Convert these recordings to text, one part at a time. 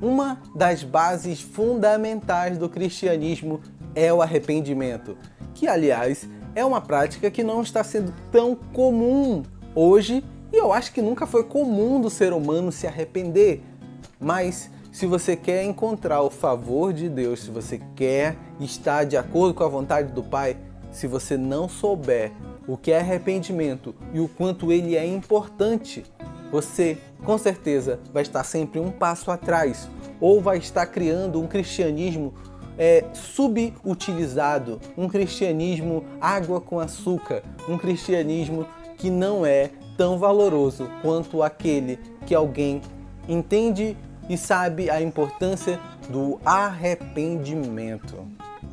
Uma das bases fundamentais do cristianismo é o arrependimento, que, aliás, é uma prática que não está sendo tão comum hoje e eu acho que nunca foi comum do ser humano se arrepender. Mas se você quer encontrar o favor de Deus, se você quer estar de acordo com a vontade do Pai, se você não souber o que é arrependimento e o quanto ele é importante, você com certeza vai estar sempre um passo atrás ou vai estar criando um cristianismo é, subutilizado, um cristianismo água com açúcar, um cristianismo que não é tão valoroso quanto aquele que alguém entende e sabe a importância do arrependimento.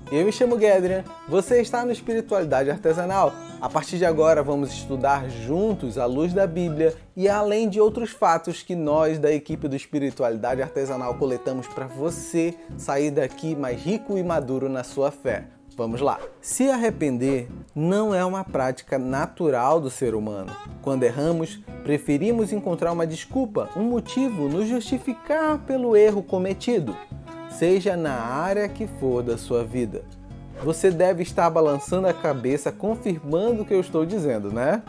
Eu me chamo Gedrian, você está no Espiritualidade Artesanal. A partir de agora vamos estudar juntos à luz da Bíblia e além de outros fatos que nós da equipe do Espiritualidade Artesanal coletamos para você sair daqui mais rico e maduro na sua fé. Vamos lá. Se arrepender não é uma prática natural do ser humano. Quando erramos, preferimos encontrar uma desculpa, um motivo, nos justificar pelo erro cometido seja na área que for da sua vida. Você deve estar balançando a cabeça confirmando o que eu estou dizendo, né?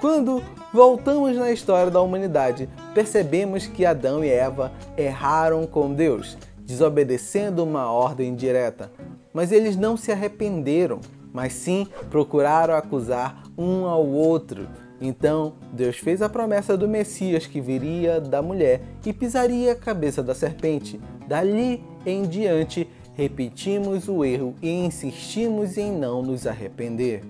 Quando voltamos na história da humanidade, percebemos que Adão e Eva erraram com Deus, desobedecendo uma ordem direta. Mas eles não se arrependeram, mas sim procuraram acusar um ao outro. Então, Deus fez a promessa do Messias que viria da mulher e pisaria a cabeça da serpente, Dali em diante, repetimos o erro e insistimos em não nos arrepender.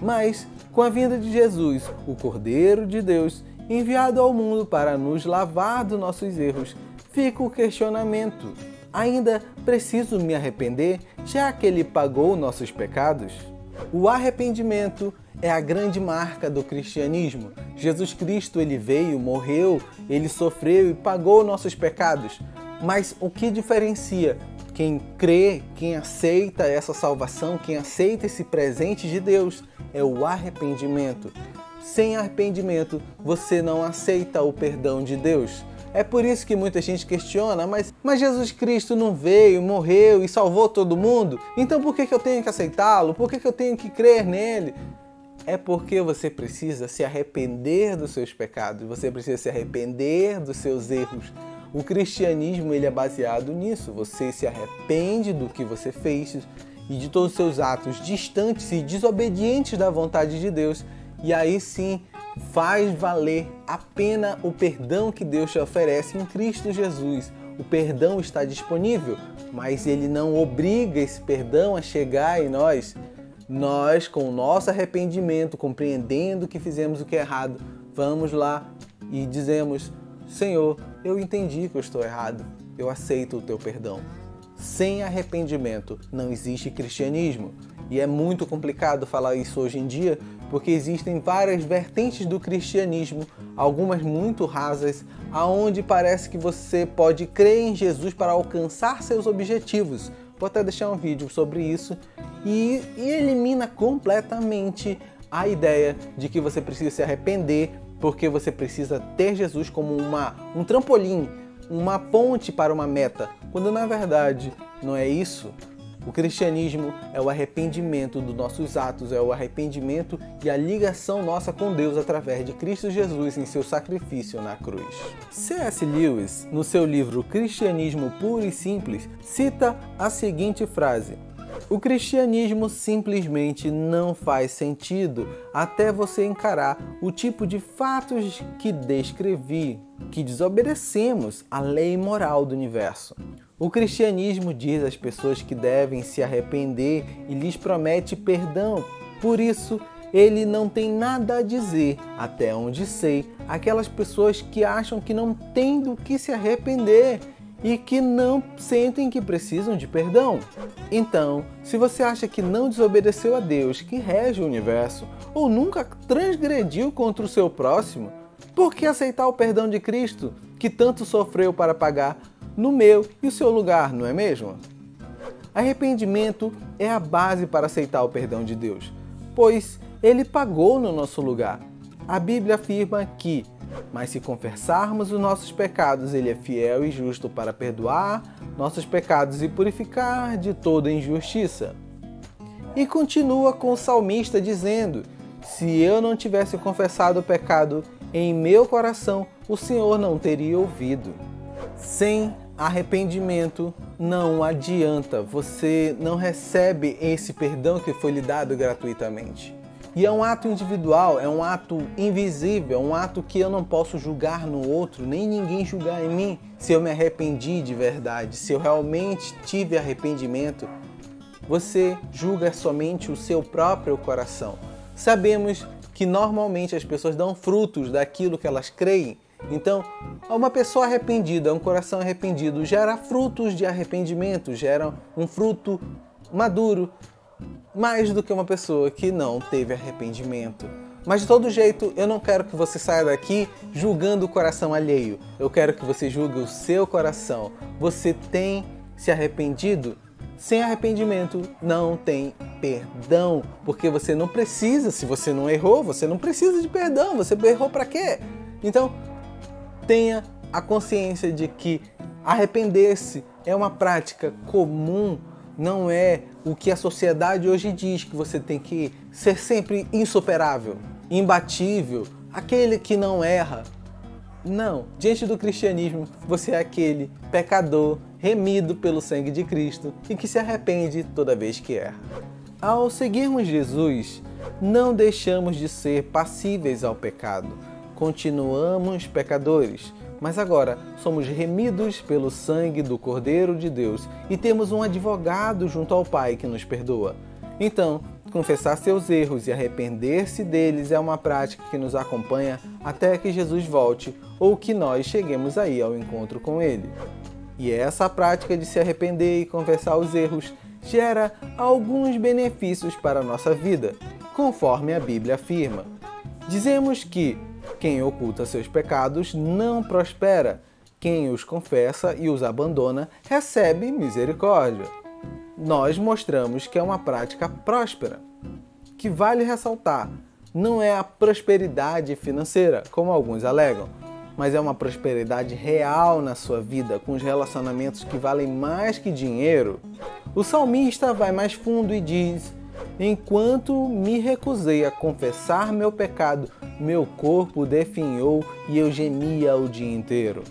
Mas, com a vinda de Jesus, o Cordeiro de Deus, enviado ao mundo para nos lavar dos nossos erros, fica o questionamento: ainda preciso me arrepender, já que ele pagou nossos pecados? O arrependimento é a grande marca do cristianismo. Jesus Cristo ele veio, morreu, ele sofreu e pagou nossos pecados. Mas o que diferencia quem crê, quem aceita essa salvação, quem aceita esse presente de Deus é o arrependimento. Sem arrependimento, você não aceita o perdão de Deus. É por isso que muita gente questiona, mas, mas Jesus Cristo não veio, morreu e salvou todo mundo? Então por que, que eu tenho que aceitá-lo? Por que, que eu tenho que crer nele? É porque você precisa se arrepender dos seus pecados, você precisa se arrepender dos seus erros, o cristianismo ele é baseado nisso. Você se arrepende do que você fez e de todos os seus atos distantes e desobedientes da vontade de Deus, e aí sim faz valer a pena o perdão que Deus te oferece em Cristo Jesus. O perdão está disponível, mas ele não obriga esse perdão a chegar em nós. Nós, com o nosso arrependimento, compreendendo que fizemos o que é errado, vamos lá e dizemos: Senhor, eu entendi que eu estou errado, eu aceito o teu perdão. Sem arrependimento não existe cristianismo. E é muito complicado falar isso hoje em dia, porque existem várias vertentes do cristianismo, algumas muito rasas, aonde parece que você pode crer em Jesus para alcançar seus objetivos. Vou até deixar um vídeo sobre isso e, e elimina completamente a ideia de que você precisa se arrepender porque você precisa ter Jesus como uma, um trampolim, uma ponte para uma meta, quando na verdade não é isso. O cristianismo é o arrependimento dos nossos atos, é o arrependimento e a ligação nossa com Deus através de Cristo Jesus em seu sacrifício na cruz. C.S. Lewis, no seu livro Cristianismo Puro e Simples, cita a seguinte frase: o cristianismo simplesmente não faz sentido até você encarar o tipo de fatos que descrevi, que desobedecemos à lei moral do universo. O cristianismo diz às pessoas que devem se arrepender e lhes promete perdão. Por isso, ele não tem nada a dizer, até onde sei, aquelas pessoas que acham que não têm do que se arrepender e que não sentem que precisam de perdão. Então, se você acha que não desobedeceu a Deus, que rege o universo, ou nunca transgrediu contra o seu próximo, por que aceitar o perdão de Cristo, que tanto sofreu para pagar no meu e o seu lugar, não é mesmo? Arrependimento é a base para aceitar o perdão de Deus, pois ele pagou no nosso lugar. A Bíblia afirma que Mas se confessarmos os nossos pecados, Ele é fiel e justo para perdoar nossos pecados e purificar de toda injustiça. E continua com o salmista dizendo: Se eu não tivesse confessado o pecado em meu coração, o Senhor não teria ouvido. Sem arrependimento não adianta, você não recebe esse perdão que foi lhe dado gratuitamente. E é um ato individual, é um ato invisível, é um ato que eu não posso julgar no outro, nem ninguém julgar em mim se eu me arrependi de verdade, se eu realmente tive arrependimento. Você julga somente o seu próprio coração. Sabemos que normalmente as pessoas dão frutos daquilo que elas creem. Então, uma pessoa arrependida, um coração arrependido, gera frutos de arrependimento, gera um fruto maduro, mais do que uma pessoa que não teve arrependimento. Mas de todo jeito, eu não quero que você saia daqui julgando o coração alheio. Eu quero que você julgue o seu coração. Você tem se arrependido? Sem arrependimento não tem perdão, porque você não precisa, se você não errou, você não precisa de perdão. Você errou para quê? Então, tenha a consciência de que arrepender-se é uma prática comum não é o que a sociedade hoje diz que você tem que ser sempre insuperável, imbatível, aquele que não erra. Não, diante do cristianismo, você é aquele pecador remido pelo sangue de Cristo e que se arrepende toda vez que erra. Ao seguirmos Jesus, não deixamos de ser passíveis ao pecado. Continuamos pecadores, mas agora somos remidos pelo sangue do Cordeiro de Deus e temos um advogado junto ao Pai que nos perdoa. Então, confessar seus erros e arrepender-se deles é uma prática que nos acompanha até que Jesus volte ou que nós cheguemos aí ao encontro com Ele. E essa prática de se arrepender e confessar os erros gera alguns benefícios para a nossa vida, conforme a Bíblia afirma. Dizemos que quem oculta seus pecados não prospera. Quem os confessa e os abandona recebe misericórdia. Nós mostramos que é uma prática próspera. Que vale ressaltar, não é a prosperidade financeira, como alguns alegam, mas é uma prosperidade real na sua vida, com os relacionamentos que valem mais que dinheiro. O salmista vai mais fundo e diz: Enquanto me recusei a confessar meu pecado, meu corpo definhou e eu gemia o dia inteiro.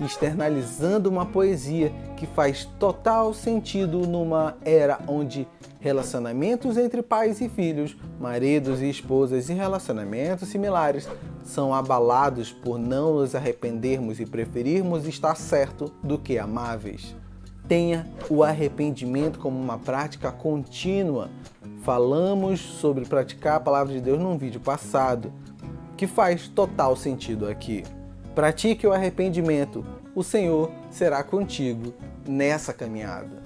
Externalizando uma poesia que faz total sentido numa era onde relacionamentos entre pais e filhos, maridos e esposas e relacionamentos similares são abalados por não nos arrependermos e preferirmos estar certo do que amáveis. Tenha o arrependimento como uma prática contínua. Falamos sobre praticar a palavra de Deus num vídeo passado, que faz total sentido aqui. Pratique o arrependimento, o Senhor será contigo nessa caminhada.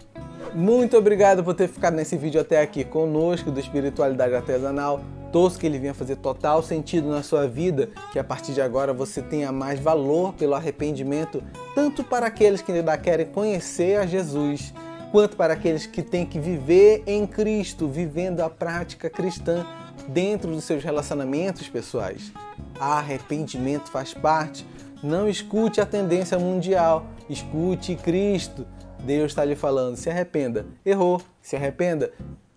Muito obrigado por ter ficado nesse vídeo até aqui conosco do Espiritualidade Artesanal. Torço que ele venha fazer total sentido na sua vida, que a partir de agora você tenha mais valor pelo arrependimento, tanto para aqueles que ainda querem conhecer a Jesus, quanto para aqueles que têm que viver em Cristo, vivendo a prática cristã dentro dos seus relacionamentos pessoais. Arrependimento faz parte. Não escute a tendência mundial, escute Cristo. Deus está lhe falando: se arrependa. Errou, se arrependa.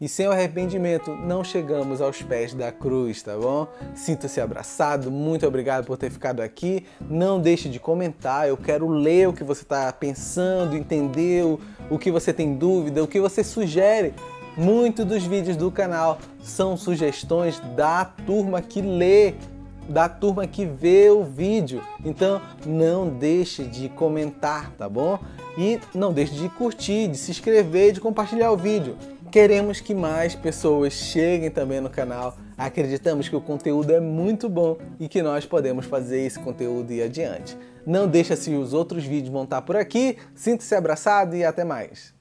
E sem arrependimento não chegamos aos pés da cruz, tá bom? Sinta-se abraçado, muito obrigado por ter ficado aqui. Não deixe de comentar, eu quero ler o que você está pensando, entender o que você tem dúvida, o que você sugere. Muitos dos vídeos do canal são sugestões da turma que lê da turma que vê o vídeo. Então não deixe de comentar, tá bom? E não deixe de curtir, de se inscrever, de compartilhar o vídeo. Queremos que mais pessoas cheguem também no canal. Acreditamos que o conteúdo é muito bom e que nós podemos fazer esse conteúdo ir adiante. Não deixe se os outros vídeos vão estar por aqui. Sinta-se abraçado e até mais.